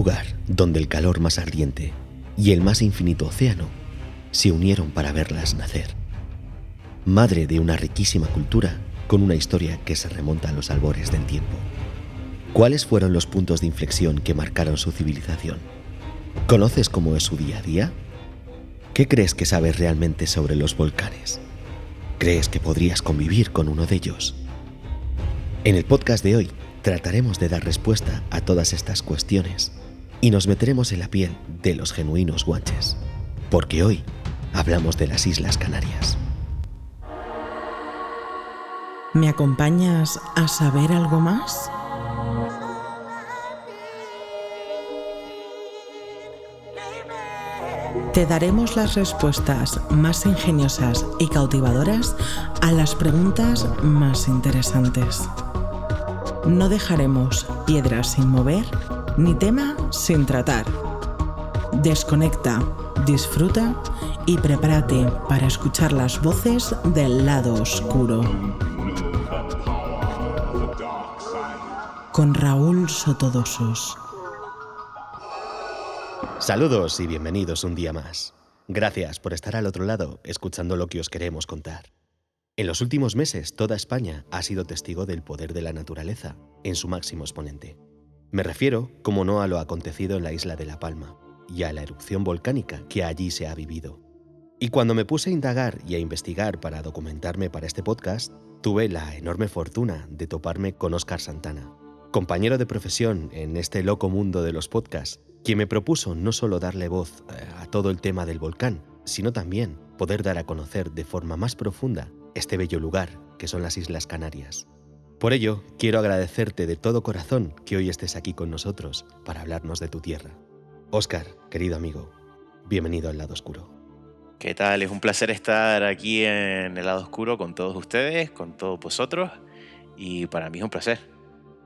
lugar donde el calor más ardiente y el más infinito océano se unieron para verlas nacer. Madre de una riquísima cultura con una historia que se remonta a los albores del tiempo. ¿Cuáles fueron los puntos de inflexión que marcaron su civilización? ¿Conoces cómo es su día a día? ¿Qué crees que sabes realmente sobre los volcanes? ¿Crees que podrías convivir con uno de ellos? En el podcast de hoy trataremos de dar respuesta a todas estas cuestiones y nos meteremos en la piel de los genuinos guanches, porque hoy hablamos de las Islas Canarias. ¿Me acompañas a saber algo más? Te daremos las respuestas más ingeniosas y cautivadoras a las preguntas más interesantes. No dejaremos piedras sin mover ni tema sin tratar. Desconecta, disfruta y prepárate para escuchar las voces del lado oscuro. Con Raúl Sotodosos. Saludos y bienvenidos un día más. Gracias por estar al otro lado escuchando lo que os queremos contar. En los últimos meses, toda España ha sido testigo del poder de la naturaleza en su máximo exponente. Me refiero, como no, a lo acontecido en la isla de La Palma y a la erupción volcánica que allí se ha vivido. Y cuando me puse a indagar y a investigar para documentarme para este podcast, tuve la enorme fortuna de toparme con Óscar Santana, compañero de profesión en este loco mundo de los podcasts, quien me propuso no solo darle voz eh, a todo el tema del volcán, sino también poder dar a conocer de forma más profunda este bello lugar que son las Islas Canarias. Por ello, quiero agradecerte de todo corazón que hoy estés aquí con nosotros para hablarnos de tu tierra. Óscar, querido amigo, bienvenido al lado oscuro. ¿Qué tal? Es un placer estar aquí en el lado oscuro con todos ustedes, con todos vosotros, y para mí es un placer.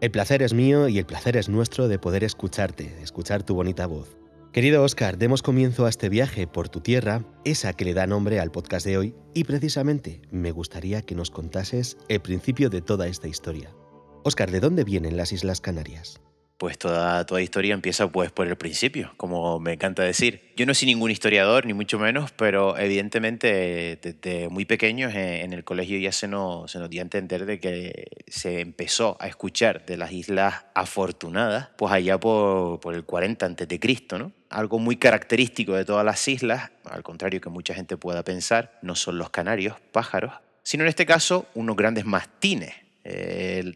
El placer es mío y el placer es nuestro de poder escucharte, escuchar tu bonita voz. Querido Oscar, demos comienzo a este viaje por tu tierra, esa que le da nombre al podcast de hoy, y precisamente me gustaría que nos contases el principio de toda esta historia. Oscar, ¿de dónde vienen las Islas Canarias? Pues toda, toda historia empieza pues por el principio, como me encanta decir. Yo no soy ningún historiador, ni mucho menos, pero evidentemente desde muy pequeños en, el colegio ya se nos, se nos dio a entender de que se empezó a escuchar de las Islas Afortunadas, pues allá por, por el 40 a.C., ¿no? Algo muy característico de todas las islas, al contrario que mucha gente pueda pensar, no son los canarios, pájaros, sino en este caso unos grandes mastines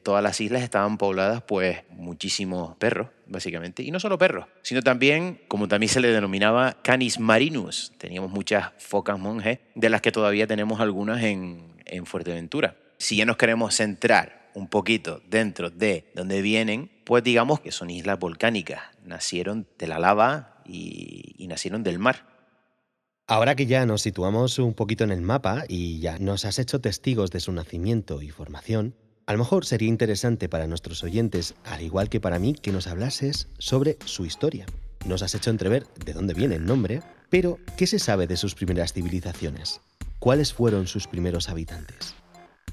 todas las islas estaban pobladas pues muchísimos perros, básicamente. Y no solo perros, sino también, como también se le denominaba, canis marinus. Teníamos muchas focas monjes, de las que todavía tenemos algunas en, en Fuerteventura. Si ya nos queremos centrar un poquito dentro de donde vienen, pues digamos que son islas volcánicas. Nacieron de la lava y, y nacieron del mar. Ahora que ya nos situamos un poquito en el mapa y ya nos has hecho testigos de su nacimiento y formación, a lo mejor sería interesante para nuestros oyentes, al igual que para mí, que nos hablases sobre su historia. Nos has hecho entrever de dónde viene el nombre, pero ¿qué se sabe de sus primeras civilizaciones? ¿Cuáles fueron sus primeros habitantes?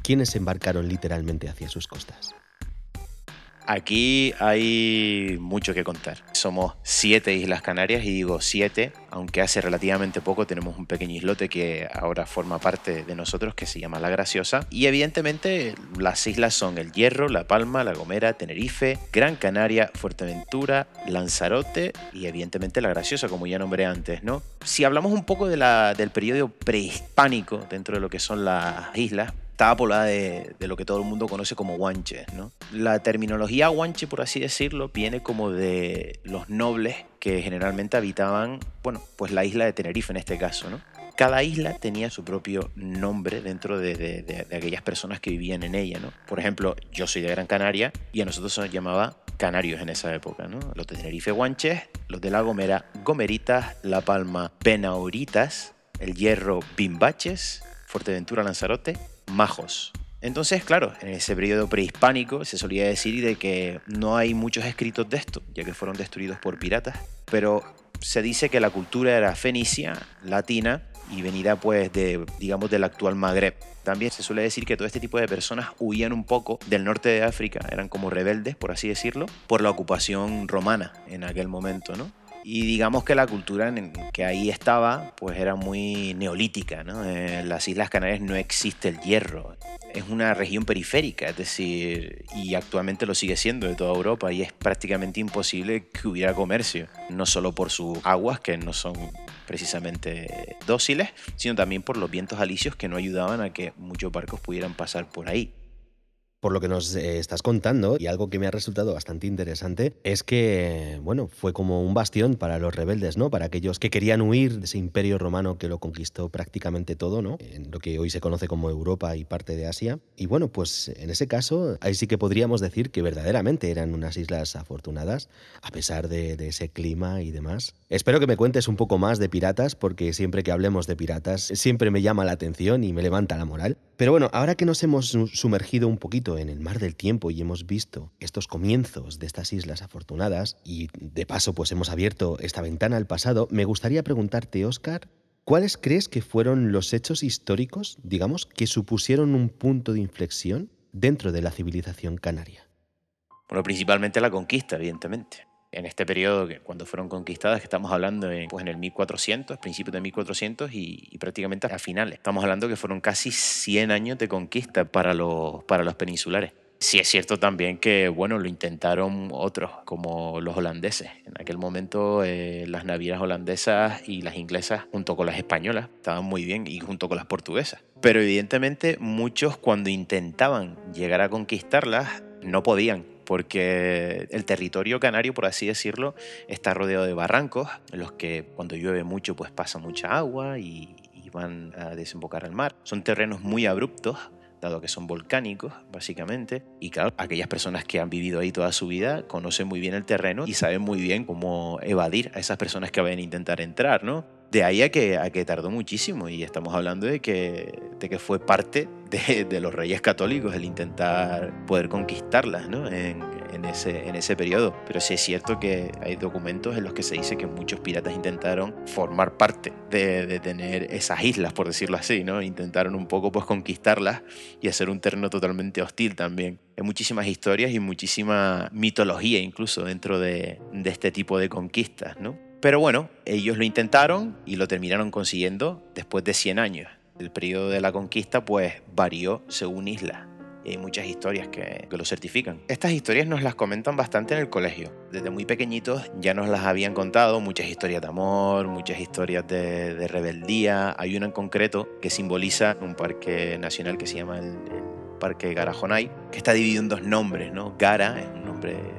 ¿Quiénes embarcaron literalmente hacia sus costas? Aquí hay mucho que contar. Somos siete Islas Canarias y digo siete, aunque hace relativamente poco tenemos un pequeño islote que ahora forma parte de nosotros que se llama La Graciosa. Y evidentemente las islas son El Hierro, La Palma, La Gomera, Tenerife, Gran Canaria, Fuerteventura, Lanzarote y evidentemente La Graciosa, como ya nombré antes, ¿no? Si hablamos un poco del periodo prehispánico dentro de lo que son las islas, estaba poblada de, lo que todo el mundo conoce como guanches. ¿no? La terminología guanche, por así decirlo, viene como de los nobles que generalmente habitaban, bueno, pues la isla de Tenerife en este caso, ¿no? Cada isla tenía su propio nombre dentro de, de, aquellas personas que vivían en ella, ¿no? Por ejemplo, yo soy de Gran Canaria y a nosotros se nos llamaba canarios en esa época, ¿no? Los de Tenerife guanches, los de La Gomera gomeritas, La Palma penauritas, El Hierro bimbaches, Fuerteventura Lanzarote majos. Entonces, claro, en ese periodo prehispánico se solía decir de que no hay muchos escritos de esto, ya que fueron destruidos por piratas, pero se dice que la cultura era fenicia, latina, y venida pues de, digamos, del actual Magreb. También se suele decir que todo este tipo de personas huían un poco del norte de África, eran como rebeldes, por así decirlo, por la ocupación romana en aquel momento, ¿no? Y digamos que la cultura en que ahí estaba, pues era muy neolítica, ¿no? En las Islas Canarias no existe el hierro. Es una región periférica, es decir, y actualmente lo sigue siendo de toda Europa y es prácticamente imposible que hubiera comercio, no solo por sus aguas, que no son precisamente dóciles, sino también por los vientos alisios que no ayudaban a que muchos barcos pudieran pasar por ahí por lo que nos eh, estás contando, y algo que me ha resultado bastante interesante, es que, bueno, fue como un bastión para los rebeldes, ¿no? Para aquellos que querían huir de ese imperio romano que lo conquistó prácticamente todo, ¿no? En lo que hoy se conoce como Europa y parte de Asia. Y bueno, pues en ese caso, ahí sí que podríamos decir que verdaderamente eran unas islas afortunadas, a pesar de, de ese clima y demás. Espero que me cuentes un poco más de piratas, porque siempre que hablemos de piratas, siempre me llama la atención y me levanta la moral. Pero bueno, ahora que nos hemos sumergido un poquito en el mar del tiempo y hemos visto estos comienzos de estas islas afortunadas y de paso pues hemos abierto esta ventana al pasado, me gustaría preguntarte, Oscar, ¿cuáles crees que fueron los hechos históricos, digamos, que supusieron un punto de inflexión dentro de la civilización canaria? Bueno, principalmente la conquista, evidentemente en este periodo, cuando fueron conquistadas, que estamos hablando en, pues el 1400, principios de 1400 y, y, prácticamente a finales. Estamos hablando que fueron casi 100 años de conquista para los, para los peninsulares. Sí es cierto también que, bueno, lo intentaron otros, como los holandeses. En aquel momento eh, las navieras holandesas y las inglesas, junto con las españolas, estaban muy bien, y junto con las portuguesas. Pero evidentemente muchos cuando intentaban llegar a conquistarlas, no podían porque el territorio canario, por así decirlo, está rodeado de barrancos, en los que cuando llueve mucho pues pasa mucha agua y, van a desembocar al mar. Son terrenos muy abruptos, dado que son volcánicos, básicamente. Y claro, aquellas personas que han vivido ahí toda su vida conocen muy bien el terreno y saben muy bien cómo evadir a esas personas que van a intentar entrar, ¿no? De ahí a que, a que tardó muchísimo y estamos hablando de que, fue parte de, los reyes católicos el intentar poder conquistarlas en, ese, en periodo. Pero sí es cierto que hay documentos en los que se dice que muchos piratas intentaron formar parte de, tener esas islas, por decirlo así. Intentaron un poco pues conquistarlas y hacer un terreno totalmente hostil también. Hay muchísimas historias y muchísima mitología incluso dentro de, este tipo de conquistas. Pero bueno, ellos lo intentaron y lo terminaron consiguiendo después de 100 años. El periodo de la conquista pues varió según isla. Y hay muchas historias que, que, lo certifican. Estas historias nos las comentan bastante en el colegio. Desde muy pequeñitos ya nos las habían contado, muchas historias de amor, muchas historias de, rebeldía. Hay una en concreto que simboliza un parque nacional que se llama el, Parque Garajonay, que está dividido en dos nombres, ¿no? Gara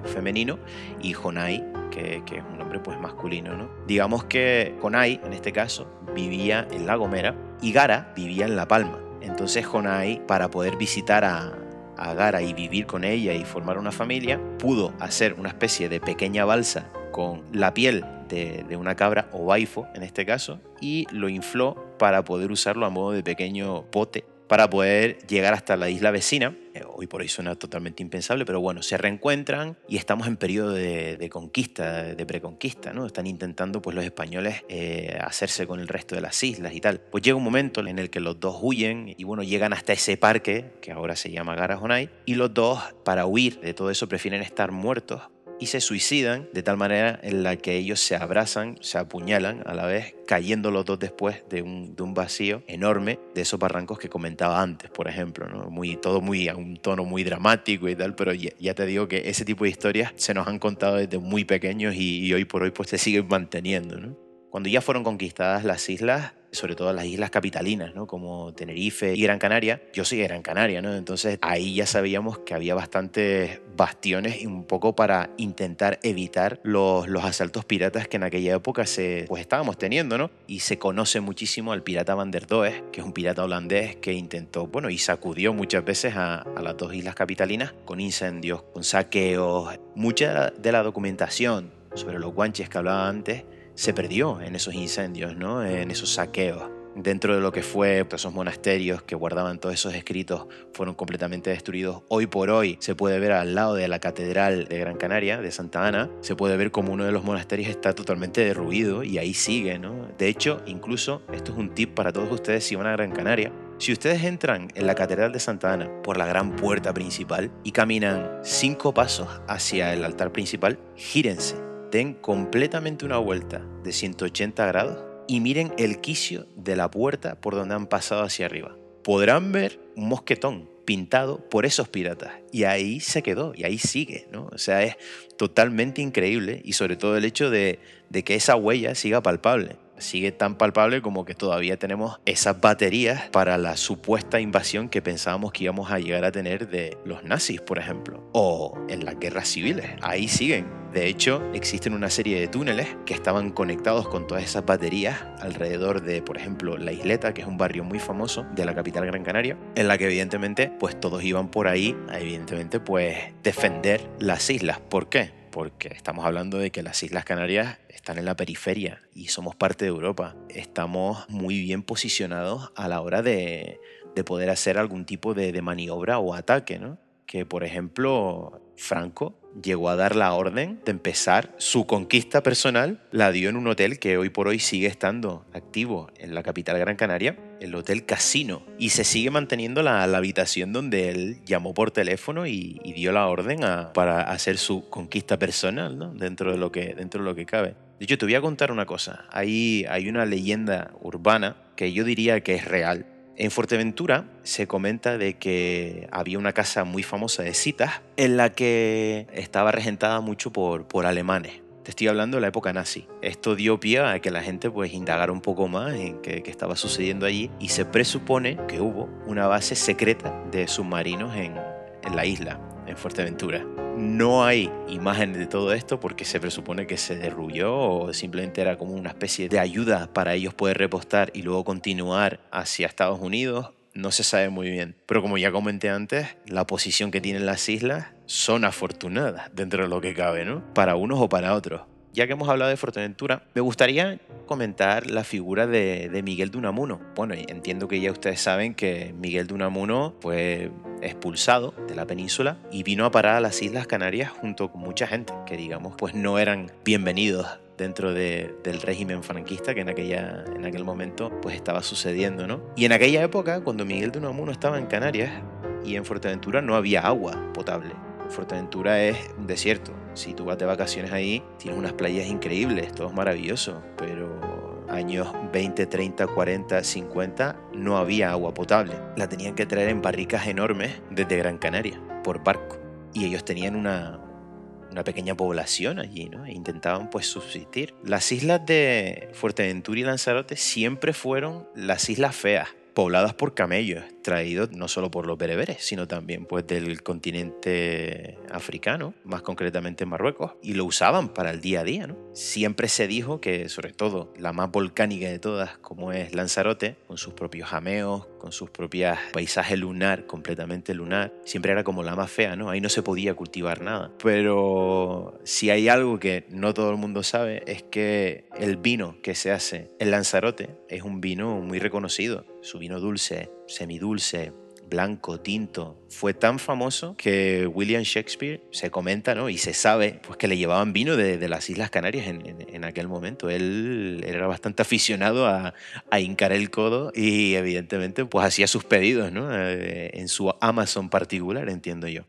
femenino y Jonay que, es un nombre pues masculino, ¿no? Digamos que Jonay, en este caso, vivía en La Gomera y Gara vivía en La Palma. Entonces Jonay, para poder visitar a, Gara y vivir con ella y formar una familia, pudo hacer una especie de pequeña balsa con la piel de, de, una cabra o baifo en este caso y lo infló para poder usarlo a modo de pequeño pote para poder llegar hasta la isla vecina. Hoy por hoy suena totalmente impensable, pero bueno, se reencuentran y estamos en periodo de, de conquista, de preconquista, ¿no? Están intentando pues los españoles eh, hacerse con el resto de las islas y tal. Pues llega un momento en el que los dos huyen y bueno, llegan hasta ese parque, que ahora se llama Garajonay, y los dos, para huir de todo eso, prefieren estar muertos y se suicidan de tal manera en la que ellos se abrazan, se apuñalan a la vez, cayendo los dos después de un, de un vacío enorme de esos barrancos que comentaba antes, por ejemplo. ¿no? Muy, todo muy a un tono muy dramático y tal, pero ya, te digo que ese tipo de historias se nos han contado desde muy pequeños y, y hoy por hoy pues se siguen manteniendo. ¿no? Cuando ya fueron conquistadas las islas, sobre todo las islas capitalinas, ¿no? como Tenerife y Gran Canaria. Yo soy de Gran Canaria, ¿no? entonces ahí ya sabíamos que había bastantes bastiones y un poco para intentar evitar los, los asaltos piratas que en aquella época se, pues estábamos teniendo. ¿no? Y se conoce muchísimo al pirata Van der Does, que es un pirata holandés que intentó, bueno, y sacudió muchas veces a, a las dos islas capitalinas con incendios, con saqueos. Mucha de la documentación sobre los guanches que hablaba antes se perdió en esos incendios, ¿no? en esos saqueos. dentro de lo que fue esos monasterios que guardaban todos esos escritos fueron completamente destruidos. Hoy por hoy se puede ver al lado de la Catedral de Gran Canaria, de Santa Ana, se puede ver como uno de los monasterios está totalmente derruido y ahí sigue, ¿no? De hecho, incluso, esto es un tip para todos ustedes si van a Gran Canaria, si ustedes entran en la Catedral de Santa Ana por la gran puerta principal y caminan cinco pasos hacia el altar principal, gírense, den completamente una vuelta de 180 grados y miren el quicio de la puerta por donde han pasado hacia arriba. Podrán ver un mosquetón pintado por esos piratas y ahí se quedó y ahí sigue, ¿no? O sea, es totalmente increíble y sobre todo el hecho de, de que esa huella siga palpable sigue tan palpable como que todavía tenemos esas baterías para la supuesta invasión que pensábamos que íbamos a llegar a tener de los nazis, por ejemplo, o en las guerras civiles. Ahí siguen. De hecho, existen una serie de túneles que estaban conectados con todas esas baterías alrededor de, por ejemplo, La Isleta, que es un barrio muy famoso de la capital Gran Canaria, en la que evidentemente pues todos iban por ahí evidentemente pues defender las islas. ¿Por qué? Porque estamos hablando de que las Islas Canarias están en la periferia y somos parte de Europa. Estamos muy bien posicionados a la hora de, poder hacer algún tipo de, de maniobra o ataque, ¿no? Que, por ejemplo, Franco llegó a dar la orden de empezar su conquista personal, la dio en un hotel que hoy por hoy sigue estando activo en la capital Gran Canaria, el Hotel Casino, y se sigue manteniendo la, habitación donde él llamó por teléfono y, dio la orden para hacer su conquista personal, ¿no? dentro, de lo que, dentro de lo que cabe. De hecho, te voy a contar una cosa. Hay, hay una leyenda urbana que yo diría que es real, en Fuerteventura se comenta de que había una casa muy famosa de citas en la que estaba regentada mucho por, por alemanes. Te estoy hablando de la época nazi. Esto dio pie a que la gente pues indagara un poco más en qué, estaba sucediendo allí y se presupone que hubo una base secreta de submarinos en, en la isla, en Fuerteventura. No hay imágenes de todo esto porque se presupone que se derruyó o simplemente era como una especie de ayuda para ellos poder repostar y luego continuar hacia Estados Unidos. No se sabe muy bien. Pero como ya comenté antes, la posición que tienen las islas son afortunadas dentro de lo que cabe, ¿no? Para unos o para otros ya que hemos hablado de Fuerteventura, me gustaría comentar la figura de, Miguel de Unamuno. Bueno, entiendo que ya ustedes saben que Miguel de Unamuno fue expulsado de la península y vino a parar a las Islas Canarias junto con mucha gente que digamos pues no eran bienvenidos dentro del régimen franquista que en, aquella, en aquel momento pues estaba sucediendo, ¿no? Y en aquella época, cuando Miguel de Unamuno estaba en Canarias y en Fuerteventura no había agua potable. Fuerteventura es un desierto, si tú vas de vacaciones ahí, tienes unas playas increíbles, todo es maravilloso, pero años 20, 30, 40, 50 no había agua potable. La tenían que traer en barricas enormes desde Gran Canaria, por barco. Y ellos tenían una, una pequeña población allí, ¿no? E intentaban pues subsistir. Las islas de Fuerteventura y Lanzarote siempre fueron las islas feas pobladas por camellos, traídos no solo por los bereberes, sino también pues del continente africano, más concretamente Marruecos, y lo usaban para el día a día. ¿no? Siempre se dijo que, sobre todo, la más volcánica de todas, como es Lanzarote, con sus propios jameos, con sus propias paisajes lunar, completamente lunar, siempre era como la más fea, ¿no? Ahí no se podía cultivar nada. Pero si hay algo que no todo el mundo sabe, es que el vino que se hace en Lanzarote es un vino muy reconocido su vino dulce, semidulce, blanco, tinto, fue tan famoso que William Shakespeare se comenta ¿no? y se sabe pues, que le llevaban vino de, las Islas Canarias en, aquel momento. Él, era bastante aficionado a, a, hincar el codo y evidentemente pues hacía sus pedidos ¿no? Eh, en su Amazon particular, entiendo yo.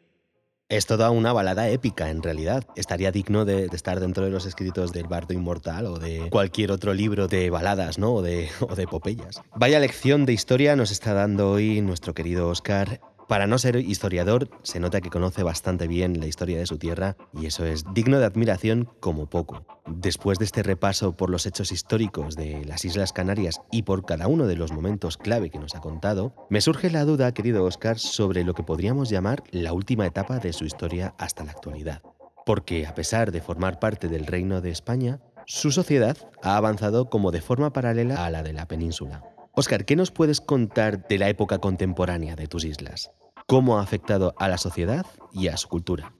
Es toda una balada épica, en realidad. Estaría digno de, estar dentro de los escritos del Bardo Inmortal o de cualquier otro libro de baladas, ¿no? O de, o de epopeyas. Vaya lección de historia nos está dando hoy nuestro querido Oscar para no ser historiador, se nota que conoce bastante bien la historia de su tierra y eso es digno de admiración como poco. Después de este repaso por los hechos históricos de las Islas Canarias y por cada uno de los momentos clave que nos ha contado, me surge la duda, querido Oscar, sobre lo que podríamos llamar la última etapa de su historia hasta la actualidad. Porque a pesar de formar parte del Reino de España, su sociedad ha avanzado como de forma paralela a la de la península. Oscar, ¿qué nos puedes contar de la época contemporánea de tus islas? ¿Cómo ha afectado a la sociedad y a su cultura?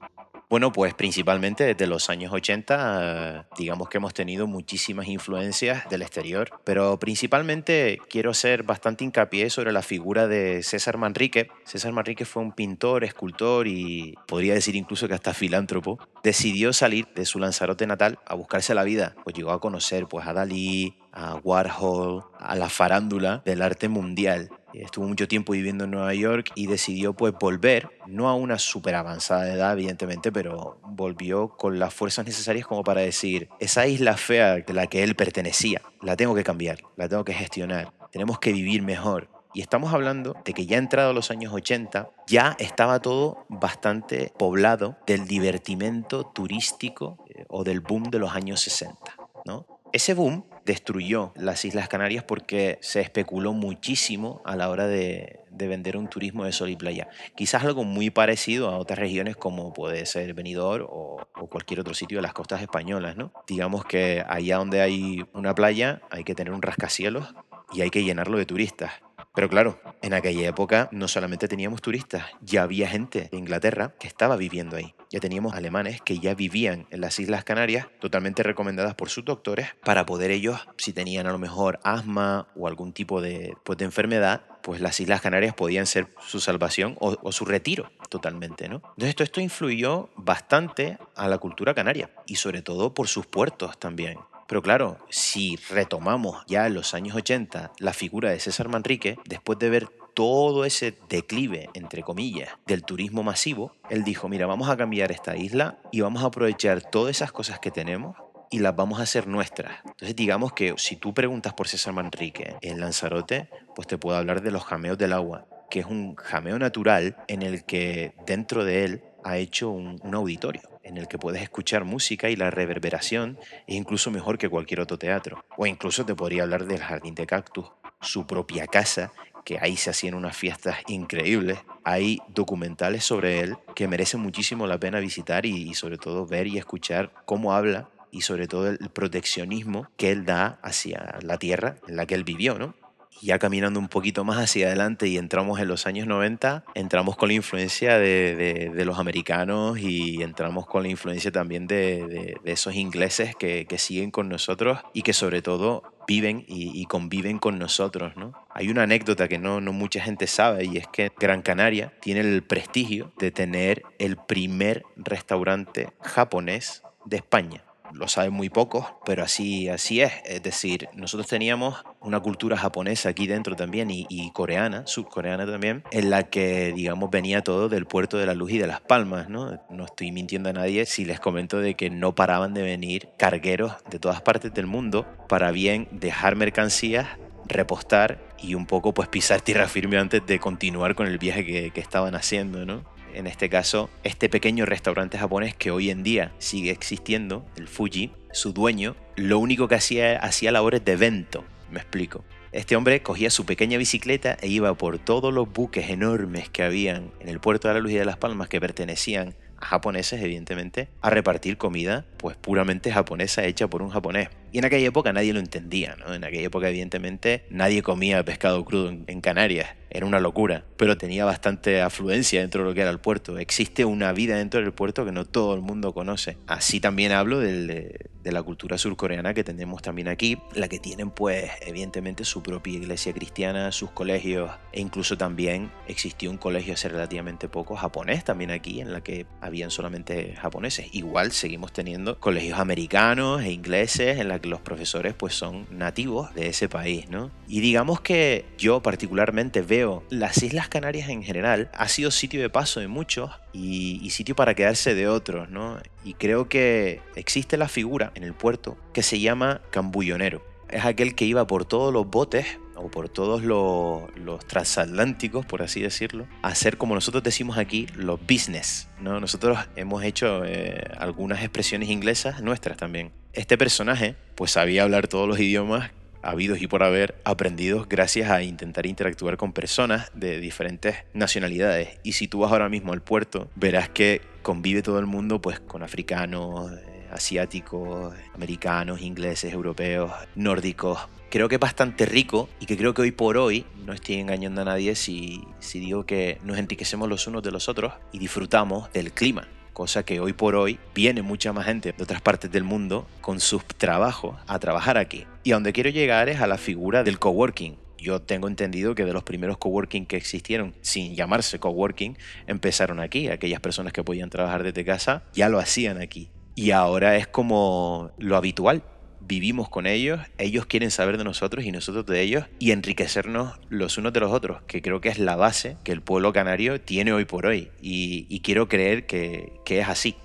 Bueno, pues principalmente desde los años 80, digamos que hemos tenido muchísimas influencias del exterior, pero principalmente quiero hacer bastante hincapié sobre la figura de César Manrique. César Manrique fue un pintor, escultor y podría decir incluso que hasta filántropo. Decidió salir de su Lanzarote natal a buscarse la vida, pues llegó a conocer pues a Dalí, a Warhol, a la farándula del arte mundial. Estuvo mucho tiempo viviendo en Nueva York y decidió pues volver, no a una súper avanzada edad evidentemente, pero volvió con las fuerzas necesarias como para decir, esa isla fea de la que él pertenecía, la tengo que cambiar, la tengo que gestionar, tenemos que vivir mejor. Y estamos hablando de que ya entrado los años 80, ya estaba todo bastante poblado del divertimento turístico eh, o del boom de los años 60. ¿no? Ese boom destruyó las Islas Canarias porque se especuló muchísimo a la hora de, vender un turismo de sol y playa. Quizás algo muy parecido a otras regiones como puede ser Benidorm o, o, cualquier otro sitio de las costas españolas, ¿no? Digamos que allá donde hay una playa hay que tener un rascacielos y hay que llenarlo de turistas. Pero claro, en aquella época no solamente teníamos turistas, ya había gente de Inglaterra que estaba viviendo ahí. Ya teníamos alemanes que ya vivían en las Islas Canarias, totalmente recomendadas por sus doctores, para poder ellos, si tenían a lo mejor asma o algún tipo de, pues, de enfermedad, pues las Islas Canarias podían ser su salvación o, su retiro totalmente, ¿no? Entonces esto influyó bastante a la cultura canaria y sobre todo por sus puertos también. Pero claro, si retomamos ya en los años 80 la figura de César Manrique, después de ver todo ese declive, entre comillas, del turismo masivo, él dijo, mira, vamos a cambiar esta isla y vamos a aprovechar todas esas cosas que tenemos y las vamos a hacer nuestras. Entonces digamos que si tú preguntas por César Manrique en Lanzarote, pues te puedo hablar de los jameos del agua, que es un jameo natural en el que dentro de él ha hecho un, un auditorio en el que puedes escuchar música y la reverberación es incluso mejor que cualquier otro teatro. O incluso te podría hablar del Jardín de Cactus, su propia casa, que ahí se hacían unas fiestas increíbles. Hay documentales sobre él que merecen muchísimo la pena visitar y, sobre todo ver y escuchar cómo habla y sobre todo el proteccionismo que él da hacia la tierra en la que él vivió, ¿no? Ya caminando un poquito más hacia adelante y entramos en los años 90, entramos con la influencia de, de, los americanos y entramos con la influencia también de, de esos ingleses que, que, siguen con nosotros y que sobre todo viven y, y, conviven con nosotros. ¿no? Hay una anécdota que no, no mucha gente sabe y es que Gran Canaria tiene el prestigio de tener el primer restaurante japonés de España lo saben muy pocos, pero así, así es. Es decir, nosotros teníamos una cultura japonesa aquí dentro también y, coreana, subcoreana también, en la que, digamos, venía todo del puerto de la luz y de las palmas, ¿no? No estoy mintiendo a nadie si les comento de que no paraban de venir cargueros de todas partes del mundo para bien dejar mercancías repostar y un poco pues pisar tierra firme antes de continuar con el viaje que, que estaban haciendo, ¿no? En este caso, este pequeño restaurante japonés que hoy en día sigue existiendo, el Fuji, su dueño, lo único que hacía, hacía labores de evento, me explico. Este hombre cogía su pequeña bicicleta e iba por todos los buques enormes que habían en el puerto de la Luz y de las Palmas que pertenecían a japoneses, evidentemente, a repartir comida, pues puramente japonesa hecha por un japonés. Y en aquella época nadie lo entendía, ¿no? En aquella época, evidentemente, nadie comía pescado crudo en, Canarias. Era una locura, pero tenía bastante afluencia dentro de lo que era el puerto. Existe una vida dentro del puerto que no todo el mundo conoce. Así también hablo del, de la cultura surcoreana que tenemos también aquí, la que tienen, pues, evidentemente, su propia iglesia cristiana, sus colegios, e incluso también existió un colegio hace relativamente poco japonés también aquí, en la que habían solamente japoneses. Igual seguimos teniendo colegios americanos e ingleses en la que los profesores pues son nativos de ese país, ¿no? Y digamos que yo particularmente veo las Islas Canarias en general ha sido sitio de paso de muchos y, y sitio para quedarse de otros, ¿no? Y creo que existe la figura en el puerto que se llama cambullonero. Es aquel que iba por todos los botes o por todos los, transatlánticos, por así decirlo, hacer como nosotros decimos aquí, los business. ¿no? Nosotros hemos hecho eh, algunas expresiones inglesas nuestras también. Este personaje pues sabía hablar todos los idiomas habidos y por haber aprendidos gracias a intentar interactuar con personas de diferentes nacionalidades. Y si tú vas ahora mismo al puerto, verás que convive todo el mundo pues con africanos, asiáticos, americanos, ingleses, europeos, nórdicos. Creo que es bastante rico y que creo que hoy por hoy no estoy engañando a nadie si, digo que nos enriquecemos los unos de los otros y disfrutamos del clima cosa que hoy por hoy viene mucha más gente de otras partes del mundo con sus trabajos a trabajar aquí. Y a donde quiero llegar es a la figura del coworking. Yo tengo entendido que de los primeros coworking que existieron, sin llamarse coworking, empezaron aquí. Aquellas personas que podían trabajar desde casa ya lo hacían aquí. Y ahora es como lo habitual vivimos con ellos, ellos quieren saber de nosotros y nosotros de ellos y enriquecernos los unos de los otros, que creo que es la base que el pueblo canario tiene hoy por hoy y, quiero creer que, que es así.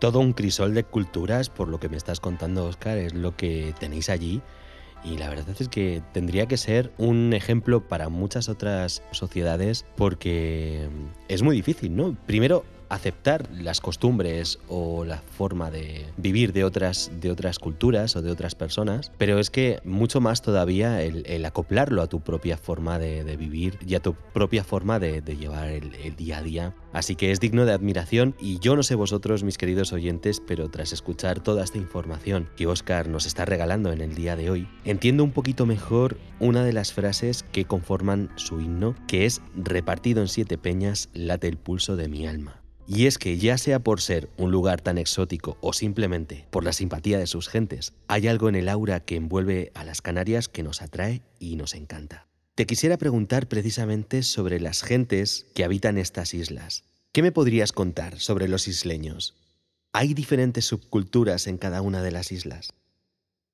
Todo un crisol de culturas, por lo que me estás contando, Oscar, es lo que tenéis allí. Y la verdad es que tendría que ser un ejemplo para muchas otras sociedades porque es muy difícil, ¿no? Primero, aceptar las costumbres o la forma de vivir de otras, de otras culturas o de otras personas, pero es que mucho más todavía el, acoplarlo a tu propia forma de, vivir y a tu propia forma de, llevar el, el, día a día. Así que es digno de admiración y yo no sé vosotros, mis queridos oyentes, pero tras escuchar toda esta información que Oscar nos está regalando en el día de hoy, entiendo un poquito mejor una de las frases que conforman su himno, que es repartido en siete peñas late el pulso de mi alma. Y es que ya sea por ser un lugar tan exótico o simplemente por la simpatía de sus gentes, hay algo en el aura que envuelve a las Canarias que nos atrae y nos encanta. Te quisiera preguntar precisamente sobre las gentes que habitan estas islas. ¿Qué me podrías contar sobre los isleños? ¿Hay diferentes subculturas en cada una de las islas?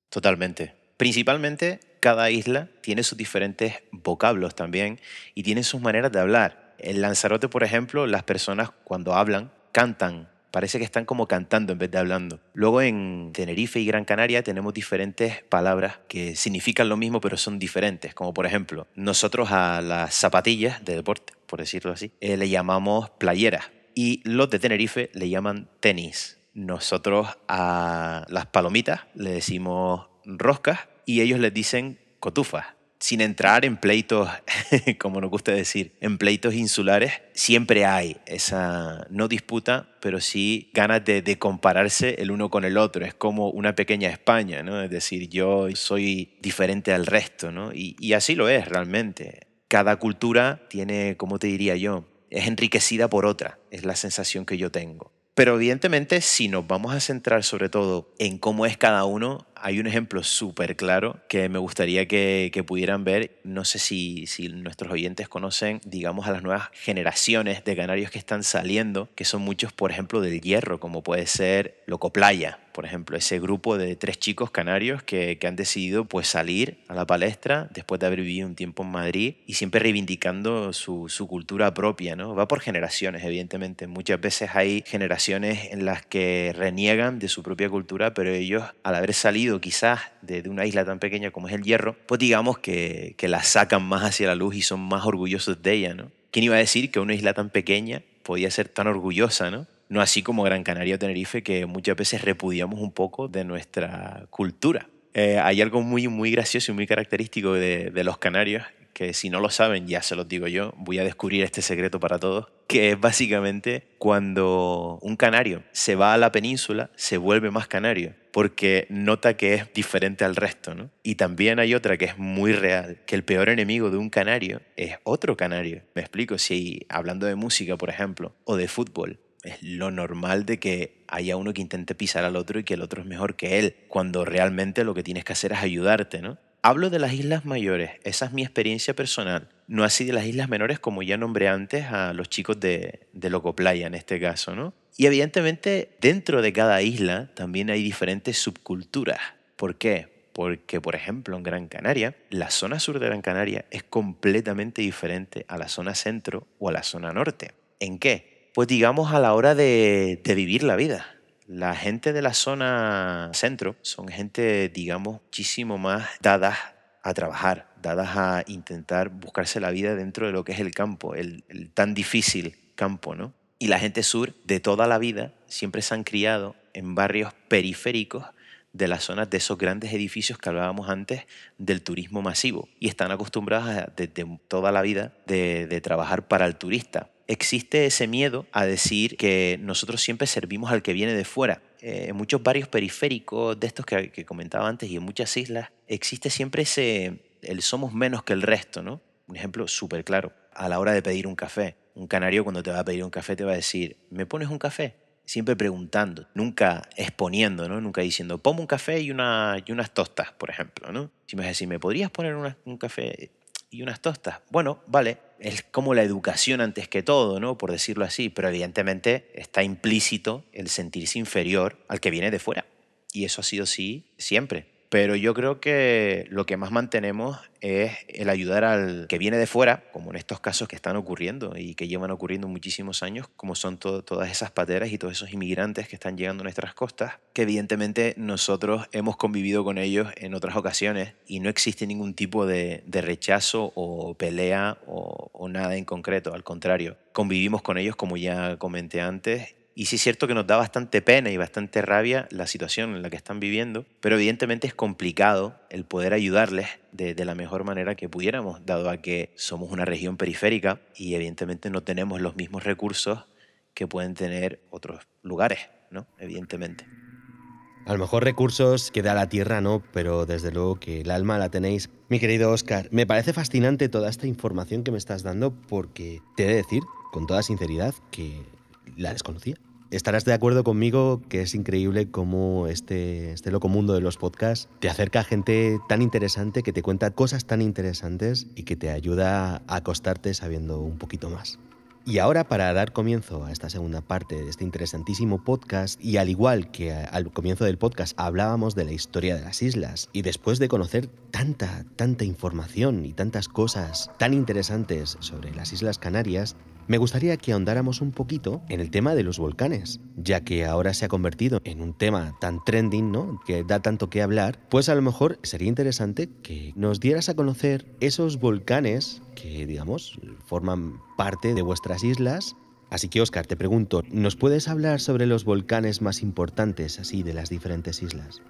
Totalmente. Principalmente, cada isla tiene sus diferentes vocablos también y tiene sus maneras de hablar. En Lanzarote, por ejemplo, las personas cuando hablan cantan. Parece que están como cantando en vez de hablando. Luego en Tenerife y Gran Canaria tenemos diferentes palabras que significan lo mismo pero son diferentes. Como por ejemplo, nosotros a las zapatillas de deporte, por decirlo así, eh, le llamamos playeras. Y los de Tenerife le llaman tenis. Nosotros a las palomitas le decimos roscas y ellos les dicen cotufas sin entrar en pleitos, como nos gusta decir, en pleitos insulares, siempre hay esa, no disputa, pero sí ganas de, compararse el uno con el otro. Es como una pequeña España, ¿no? Es decir, yo soy diferente al resto, ¿no? Y, y así lo es realmente. Cada cultura tiene, como te diría yo, es enriquecida por otra, es la sensación que yo tengo. Pero evidentemente, si nos vamos a centrar sobre todo en cómo es cada uno, hay un ejemplo súper claro que me gustaría que, pudieran ver. No sé si, si, nuestros oyentes conocen, digamos, a las nuevas generaciones de canarios que están saliendo, que son muchos, por ejemplo, del hierro, como puede ser Loco Playa, por ejemplo, ese grupo de tres chicos canarios que, han decidido pues salir a la palestra después de haber vivido un tiempo en Madrid y siempre reivindicando su, su cultura propia, ¿no? Va por generaciones, evidentemente. Muchas veces hay generaciones en las que reniegan de su propia cultura, pero ellos, al haber salido quizás de, una isla tan pequeña como es el Hierro, pues digamos que, la sacan más hacia la luz y son más orgullosos de ella, ¿no? ¿Quién iba a decir que una isla tan pequeña podía ser tan orgullosa, ¿no? No así como Gran Canaria o Tenerife, que muchas veces repudiamos un poco de nuestra cultura. Eh, hay algo muy, muy gracioso y muy característico de, de los canarios que si no lo saben, ya se los digo yo, voy a descubrir este secreto para todos, que es básicamente cuando un canario se va a la península, se vuelve más canario, porque nota que es diferente al resto, ¿no? Y también hay otra que es muy real, que el peor enemigo de un canario es otro canario. Me explico, si hablando de música, por ejemplo, o de fútbol, es lo normal de que haya uno que intente pisar al otro y que el otro es mejor que él, cuando realmente lo que tienes que hacer es ayudarte, ¿no? Hablo de las islas mayores, esa es mi experiencia personal, no así de las islas menores como ya nombré antes a los chicos de, de Loco Playa en este caso, ¿no? Y evidentemente dentro de cada isla también hay diferentes subculturas. ¿Por qué? Porque, por ejemplo, en Gran Canaria, la zona sur de Gran Canaria es completamente diferente a la zona centro o a la zona norte. ¿En qué? Pues digamos a la hora de vivir la vida. La gente de la zona centro son gente, digamos, muchísimo más dadas a trabajar, dadas a intentar buscarse la vida dentro de lo que es el campo, el, tan difícil campo, ¿no? Y la gente sur de toda la vida siempre se han criado en barrios periféricos de las zonas de esos grandes edificios que hablábamos antes del turismo masivo y están acostumbrados desde toda la vida de trabajar para el turista existe ese miedo a decir que nosotros siempre servimos al que viene de fuera. Eh, en muchos barrios periféricos de estos que, comentaba antes y en muchas islas existe siempre ese, el somos menos que el resto, ¿no? Un ejemplo súper claro, a la hora de pedir un café. Un canario cuando te va a pedir un café te va a decir, ¿me pones un café? siempre preguntando, nunca exponiendo, ¿no? Nunca diciendo, pongo un café y, una, y unas tostas, por ejemplo, ¿no? Si me decís, ¿me podrías poner un café y unas tostas? Bueno, vale, es como la educación antes que todo, ¿no? Por decirlo así, pero evidentemente está implícito el sentirse inferior al que viene de fuera. Y eso ha sido así siempre. Pero yo creo que lo que más mantenemos es el ayudar al que viene de fuera, como en estos casos que están ocurriendo y que llevan ocurriendo muchísimos años, como son todas esas pateras y todos esos inmigrantes que están llegando a nuestras costas, que evidentemente nosotros hemos convivido con ellos en otras ocasiones y no existe ningún tipo de, rechazo o pelea o, nada en concreto, al contrario, convivimos con ellos como ya comenté antes y sí es cierto que nos da bastante pena y bastante rabia la situación en la que están viviendo, pero evidentemente es complicado el poder ayudarles de, la mejor manera que pudiéramos, dado a que somos una región periférica y evidentemente no tenemos los mismos recursos que pueden tener otros lugares, ¿no? Evidentemente. A lo mejor recursos que da la tierra no, pero desde luego que el alma la tenéis. Mi querido Oscar, me parece fascinante toda esta información que me estás dando porque te he de decir, con toda sinceridad, que la desconocía. Estarás de acuerdo conmigo que es increíble cómo este, este loco mundo de los podcasts te acerca a gente tan interesante que te cuenta cosas tan interesantes y que te ayuda a acostarte sabiendo un poquito más. Y ahora para dar comienzo a esta segunda parte de este interesantísimo podcast, y al igual que al comienzo del podcast hablábamos de la historia de las islas, y después de conocer tanta, tanta información y tantas cosas tan interesantes sobre las Islas Canarias, me gustaría que ahondáramos un poquito en el tema de los volcanes, ya que ahora se ha convertido en un tema tan trending, ¿no? Que da tanto que hablar, pues a lo mejor sería interesante que nos dieras a conocer esos volcanes que, digamos, forman parte de vuestras islas. Así que, Oscar, te pregunto, ¿nos puedes hablar sobre los volcanes más importantes así de las diferentes islas?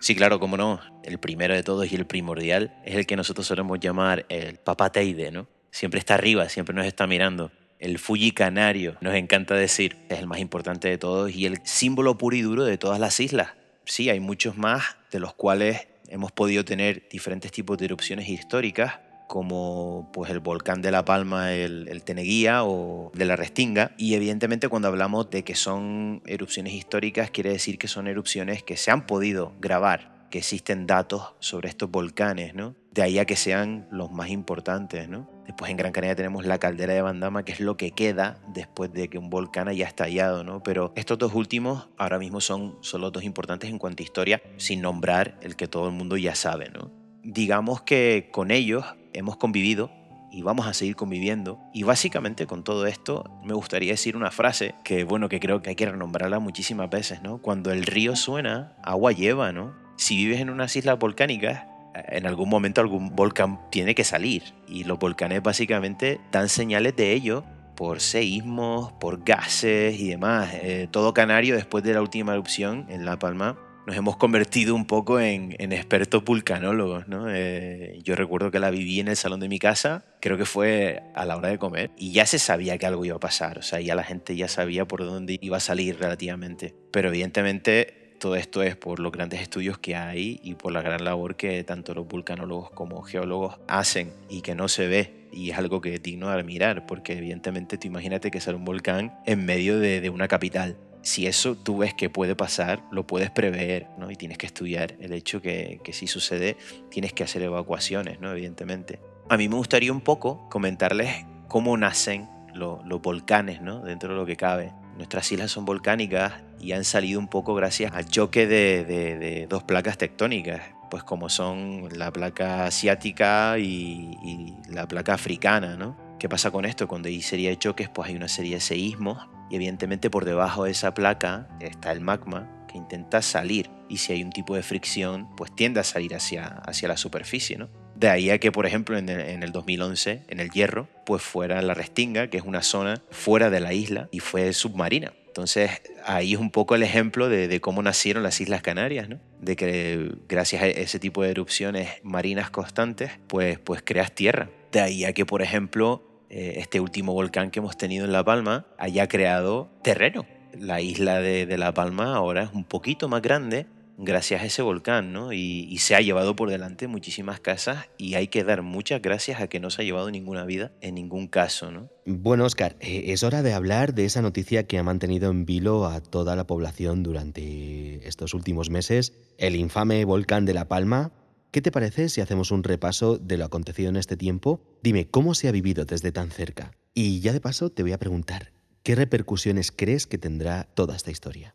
Sí, claro, cómo no. El primero de todos y el primordial es el que nosotros solemos llamar el Papateide, ¿no? Siempre está arriba, siempre nos está mirando el Fuji Canario, nos encanta decir, es el más importante de todos y el símbolo puro y duro de todas las islas. Sí, hay muchos más de los cuales hemos podido tener diferentes tipos de erupciones históricas, como pues el volcán de La Palma, el, el, Teneguía o de la Restinga. Y evidentemente cuando hablamos de que son erupciones históricas, quiere decir que son erupciones que se han podido grabar que existen datos sobre estos volcanes, ¿no? De ahí a que sean los más importantes, ¿no? Después en Gran Canaria tenemos la caldera de Bandama, que es lo que queda después de que un volcán haya estallado, ¿no? Pero estos dos últimos ahora mismo son solo dos importantes en cuanto a historia, sin nombrar el que todo el mundo ya sabe, ¿no? Digamos que con ellos hemos convivido y vamos a seguir conviviendo. Y básicamente con todo esto me gustaría decir una frase que, bueno, que creo que hay que renombrarla muchísimas veces, ¿no? Cuando el río suena, agua lleva, ¿no? si vives en unas islas volcánicas, en algún momento algún volcán tiene que salir. Y los volcanes básicamente dan señales de ello por seísmos, por gases y demás. Eh, todo Canario, después de la última erupción en La Palma, nos hemos convertido un poco en, expertos vulcanólogos. ¿no? Eh, yo recuerdo que la viví en el salón de mi casa, creo que fue a la hora de comer, y ya se sabía que algo iba a pasar, o sea, ya la gente ya sabía por dónde iba a salir relativamente. Pero evidentemente todo esto es por los grandes estudios que hay y por la gran labor que tanto los vulcanólogos como geólogos hacen y que no se ve. Y es algo que es digno de admirar, porque evidentemente tú imagínate que sale un volcán en medio de, una capital. Si eso tú ves que puede pasar, lo puedes prever, ¿no? Y tienes que estudiar el hecho que, que si sucede, tienes que hacer evacuaciones, ¿no? Evidentemente. A mí me gustaría un poco comentarles cómo nacen los, los volcanes, ¿no? Dentro de lo que cabe. Nuestras islas son volcánicas y han salido un poco gracias al choque de, dos placas tectónicas, pues como son la placa asiática y, la placa africana, ¿no? ¿Qué pasa con esto? Cuando hay serie de choques, pues hay una serie de seísmos y evidentemente por debajo de esa placa está el magma que intenta salir y si hay un tipo de fricción, pues tiende a salir hacia, hacia la superficie, ¿no? De ahí a que, por ejemplo, en el, 2011, en el Hierro, pues fuera la Restinga, que es una zona fuera de la isla y fue submarina. Entonces, ahí es un poco el ejemplo de, cómo nacieron las Islas Canarias, ¿no? De que gracias a ese tipo de erupciones marinas constantes, pues, pues creas tierra. De ahí a que, por ejemplo, eh, este último volcán que hemos tenido en La Palma haya creado terreno. La isla de, de La Palma ahora es un poquito más grande gracias a ese volcán, ¿no? Y, se ha llevado por delante muchísimas casas y hay que dar muchas gracias a que no se ha llevado ninguna vida en ningún caso, ¿no? Bueno, Oscar, eh, es hora de hablar de esa noticia que ha mantenido en vilo a toda la población durante estos últimos meses, el infame volcán de La Palma. ¿Qué te parece si hacemos un repaso de lo acontecido en este tiempo? Dime, ¿cómo se ha vivido desde tan cerca? Y ya de paso te voy a preguntar, ¿qué repercusiones crees que tendrá toda esta historia?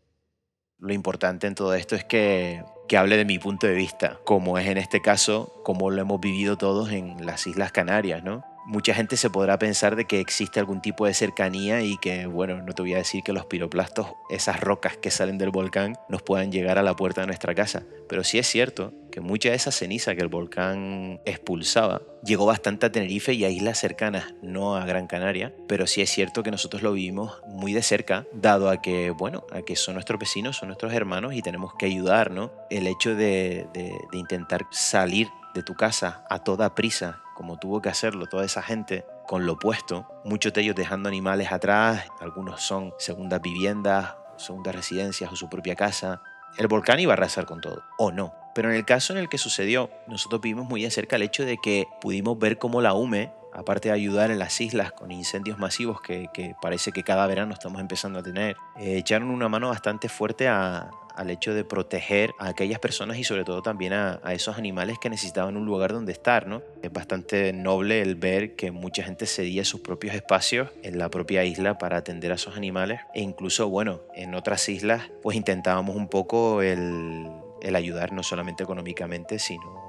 Lo importante en todo esto es que, que, hable de mi punto de vista, como es en este caso, como lo hemos vivido todos en las Islas Canarias, ¿no? Mucha gente se podrá pensar de que existe algún tipo de cercanía y que, bueno, no te voy a decir que los piroplastos, esas rocas que salen del volcán, nos puedan llegar a la puerta de nuestra casa. Pero sí es cierto que mucha de esa ceniza que el volcán expulsaba llegó bastante a Tenerife y a islas cercanas, no a Gran Canaria, pero sí es cierto que nosotros lo vivimos muy de cerca, dado a que, bueno, a que son nuestros vecinos, son nuestros hermanos y tenemos que ayudar, ¿no? El hecho de, de intentar salir de tu casa a toda prisa como tuvo que hacerlo toda esa gente con lo opuesto, muchos de ellos dejando animales atrás, algunos son segundas viviendas, segundas residencias o su propia casa. El volcán iba a arrasar con todo, o no. Pero en el caso en el que sucedió, nosotros vivimos muy de cerca el hecho de que pudimos ver cómo la UME, aparte de ayudar en las islas con incendios masivos que, parece que cada verano estamos empezando a tener, eh, echaron una mano bastante fuerte al hecho de proteger a aquellas personas y sobre todo también a, esos animales que necesitaban un lugar donde estar, ¿no? Es bastante noble el ver que mucha gente cedía sus propios espacios en la propia isla para atender a esos animales e incluso, bueno, en otras islas pues intentábamos un poco el ayudar no solamente económicamente, sino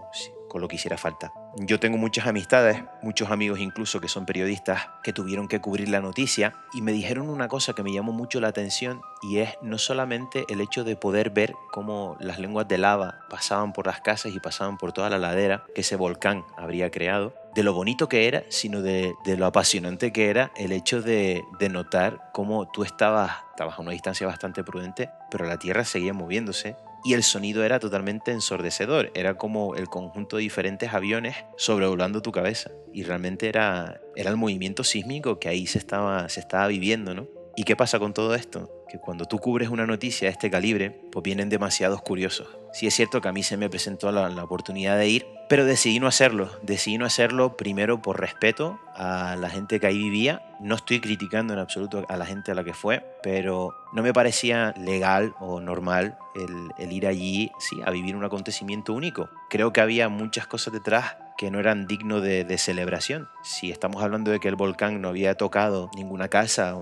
con lo que hiciera falta. Yo tengo muchas amistades, muchos amigos incluso que son periodistas que tuvieron que cubrir la noticia y me dijeron una cosa que me llamó mucho la atención y es no solamente el hecho de poder ver cómo las lenguas de lava pasaban por las casas y pasaban por toda la ladera que ese volcán habría creado, de lo bonito que era, sino de, lo apasionante que era el hecho de, de notar cómo tú estabas, estabas a una distancia bastante prudente, pero la Tierra seguía moviéndose y el sonido era totalmente ensordecedor, era como el conjunto de diferentes aviones sobrevolando tu cabeza y realmente era, era el movimiento sísmico que ahí se estaba, se estaba viviendo, ¿no? ¿Y qué pasa con todo esto? Que cuando tú cubres una noticia de este calibre, pues vienen demasiados curiosos. Sí es cierto que a mí se me presentó la, la oportunidad de ir, pero decidí no hacerlo. Decidí no hacerlo primero por respeto a la gente que ahí vivía. No estoy criticando en absoluto a la gente a la que fue, pero no me parecía legal o normal el, ir allí sí, a vivir un acontecimiento único. Creo que había muchas cosas detrás que no eran dignos de, de celebración. Si estamos hablando de que el volcán no había tocado ninguna casa,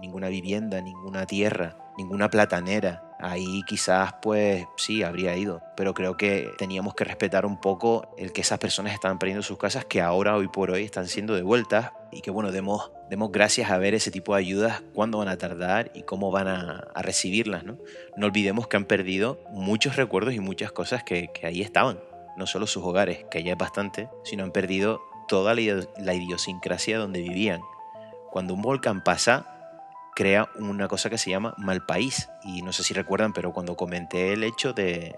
ninguna vivienda, ninguna tierra, ninguna platanera, ahí quizás pues sí, habría ido, pero creo que teníamos que respetar un poco el que esas personas estaban perdiendo sus casas que ahora, hoy por hoy, están siendo devueltas y que bueno, demos, demos gracias a ver ese tipo de ayudas, cuándo van a tardar y cómo van a, recibirlas, ¿no? No olvidemos que han perdido muchos recuerdos y muchas cosas que, que ahí estaban, no solo sus hogares, que ya es bastante, sino han perdido toda la idiosincrasia donde vivían. Cuando un volcán pasa, crea una cosa que se llama mal país. Y no sé si recuerdan, pero cuando comenté el hecho de,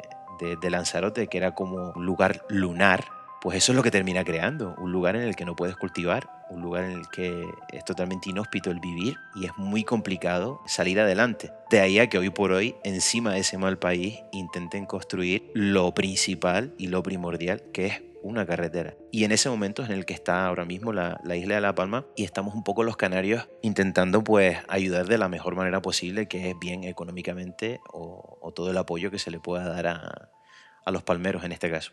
de, Lanzarote, que era como un lugar lunar, pues eso es lo que termina creando, un lugar en el que no puedes cultivar, un lugar en el que es totalmente inhóspito el vivir y es muy complicado salir adelante. De ahí a que hoy por hoy, encima de ese mal país, intenten construir lo principal y lo primordial, que es una carretera. Y en ese momento es en el que está ahora mismo la, isla de La Palma y estamos un poco los canarios intentando pues ayudar de la mejor manera posible, que es bien económicamente o, o todo el apoyo que se le pueda dar a, a los palmeros en este caso.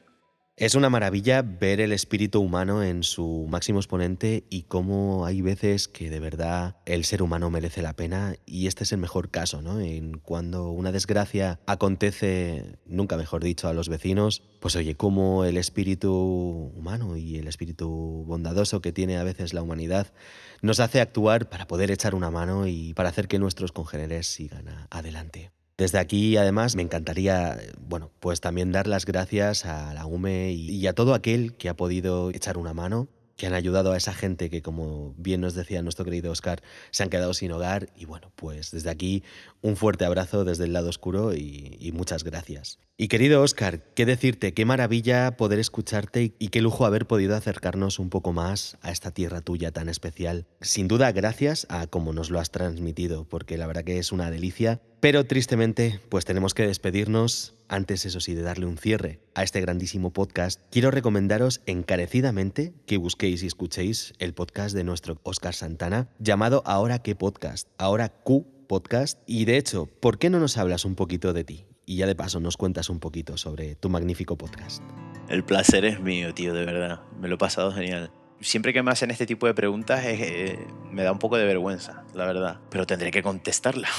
Es una maravilla ver el espíritu humano en su máximo exponente y cómo hay veces que de verdad el ser humano merece la pena y este es el mejor caso, ¿no? En cuando una desgracia acontece, nunca mejor dicho, a los vecinos, pues oye, cómo el espíritu humano y el espíritu bondadoso que tiene a veces la humanidad nos hace actuar para poder echar una mano y para hacer que nuestros congéneres sigan adelante. Desde aquí, además, me encantaría, bueno, pues también dar las gracias a la UME y a todo aquel que ha podido echar una mano que han ayudado a esa gente que, como bien nos decía nuestro querido Oscar, se han quedado sin hogar. Y bueno, pues desde aquí un fuerte abrazo desde el lado oscuro y, muchas gracias. Y querido Oscar, qué decirte, qué maravilla poder escucharte y, qué lujo haber podido acercarnos un poco más a esta tierra tuya tan especial. Sin duda, gracias a cómo nos lo has transmitido, porque la verdad que es una delicia. Pero tristemente, pues tenemos que despedirnos antes eso sí de darle un cierre a este grandísimo podcast, quiero recomendaros encarecidamente que busquéis y escuchéis el podcast de nuestro Oscar Santana llamado Ahora qué podcast, Ahora Q podcast. Y de hecho, ¿por qué no nos hablas un poquito de ti? Y ya de paso nos cuentas un poquito sobre tu magnífico podcast. El placer es mío, tío, de verdad. Me lo he pasado genial siempre que me hacen este tipo de preguntas eh, me da un poco de vergüenza, la verdad, pero tendré que contestarla.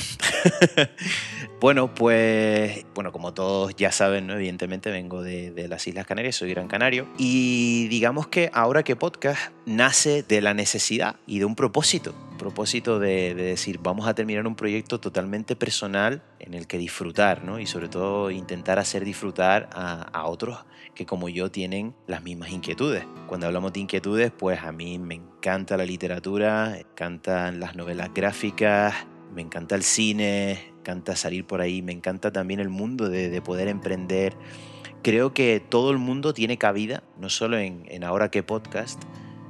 bueno, pues, bueno, como todos ya saben, evidentemente vengo de, de, las Islas Canarias, soy gran canario, y digamos que ahora que podcast nace de la necesidad y de un propósito, propósito de, de decir, vamos a terminar un proyecto totalmente personal en el que disfrutar, ¿no? Y sobre todo intentar hacer disfrutar a, a otros que como yo tienen las mismas inquietudes. Cuando hablamos de inquietudes, pues a mí me encanta la literatura, me encantan las novelas gráficas, me encanta el cine, me encanta salir por ahí, me encanta también el mundo de, poder emprender. Creo que todo el mundo tiene cabida, no solo en, Ahora que podcast,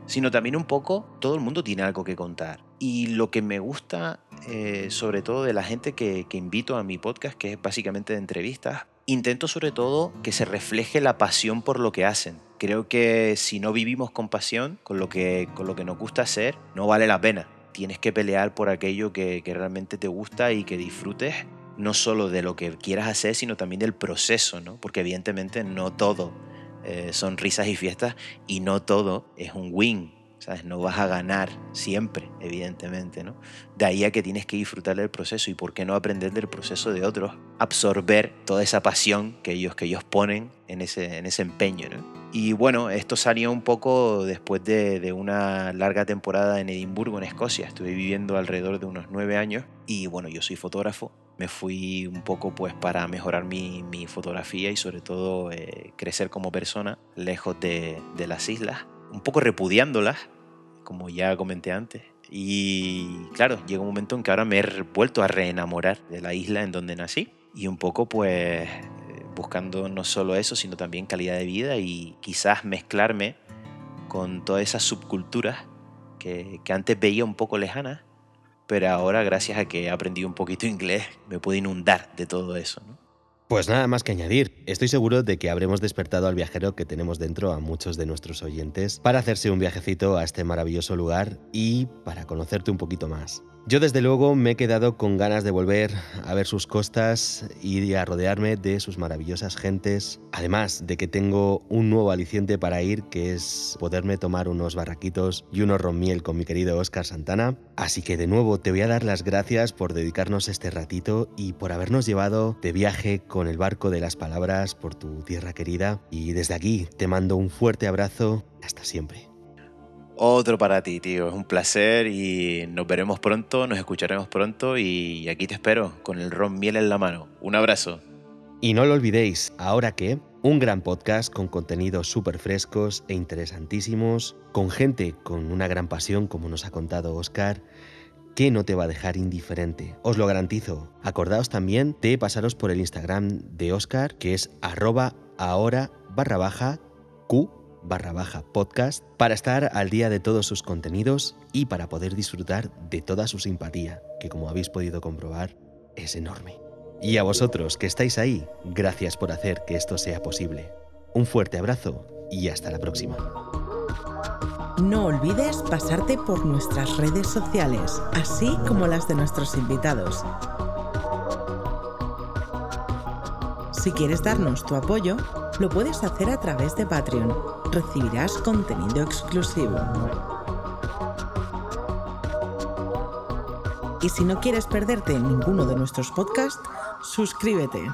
sino también un poco todo el mundo tiene algo que contar. Y lo que me gusta, eh, sobre todo de la gente que, que invito a mi podcast, que es básicamente de entrevistas, intento sobre todo que se refleje la pasión por lo que hacen. Creo que si no vivimos con pasión, con lo que, con lo que nos gusta hacer, no vale la pena. Tienes que pelear por aquello que, realmente te gusta y que disfrutes no solo de lo que quieras hacer, sino también del proceso, ¿no? Porque evidentemente no todo eh, son risas y fiestas y no todo es un win, no vas a ganar siempre, evidentemente, ¿no? De ahí a que tienes que disfrutar del proceso y por qué no aprender del proceso de otros, absorber toda esa pasión que ellos, que ellos ponen en ese, en ese empeño, Y bueno, esto salió un poco después de, una larga temporada en Edimburgo, en Escocia. Estuve viviendo alrededor de unos nueve años y bueno, yo soy fotógrafo. Me fui un poco pues para mejorar mi, mi fotografía y sobre todo eh, crecer como persona lejos de, de las islas, un poco repudiándolas como ya comenté antes. Y claro, llega un momento en que ahora me he vuelto a reenamorar de la isla en donde nací. Y un poco pues buscando no solo eso, sino también calidad de vida y quizás mezclarme con todas esas subculturas que, que antes veía un poco lejanas, pero ahora gracias a que he aprendido un poquito inglés me puedo inundar de todo eso. ¿no? Pues nada más que añadir. Estoy seguro de que habremos despertado al viajero que tenemos dentro a muchos de nuestros oyentes para hacerse un viajecito a este maravilloso lugar y para conocerte un poquito más. Yo desde luego me he quedado con ganas de volver a ver sus costas y a rodearme de sus maravillosas gentes, además de que tengo un nuevo aliciente para ir que es poderme tomar unos barraquitos y unos romiel con mi querido Oscar Santana. Así que de nuevo te voy a dar las gracias por dedicarnos este ratito y por habernos llevado de viaje con el barco de las palabras por tu tierra querida y desde aquí te mando un fuerte abrazo hasta siempre. Otro para ti, tío. Es un placer y nos veremos pronto, nos escucharemos pronto y aquí te espero con el ron miel en la mano. Un abrazo. Y no lo olvidéis, ahora que un gran podcast con contenidos súper frescos e interesantísimos, con gente con una gran pasión, como nos ha contado Oscar, que no te va a dejar indiferente. Os lo garantizo. Acordaos también de pasaros por el Instagram de Oscar, que es arroba baja Q barra baja podcast para estar al día de todos sus contenidos y para poder disfrutar de toda su simpatía, que como habéis podido comprobar es enorme. Y a vosotros que estáis ahí, gracias por hacer que esto sea posible. Un fuerte abrazo y hasta la próxima. No olvides pasarte por nuestras redes sociales, así como las de nuestros invitados. Si quieres darnos tu apoyo, lo puedes hacer a través de Patreon. Recibirás contenido exclusivo. Y si no quieres perderte ninguno de nuestros podcasts, suscríbete.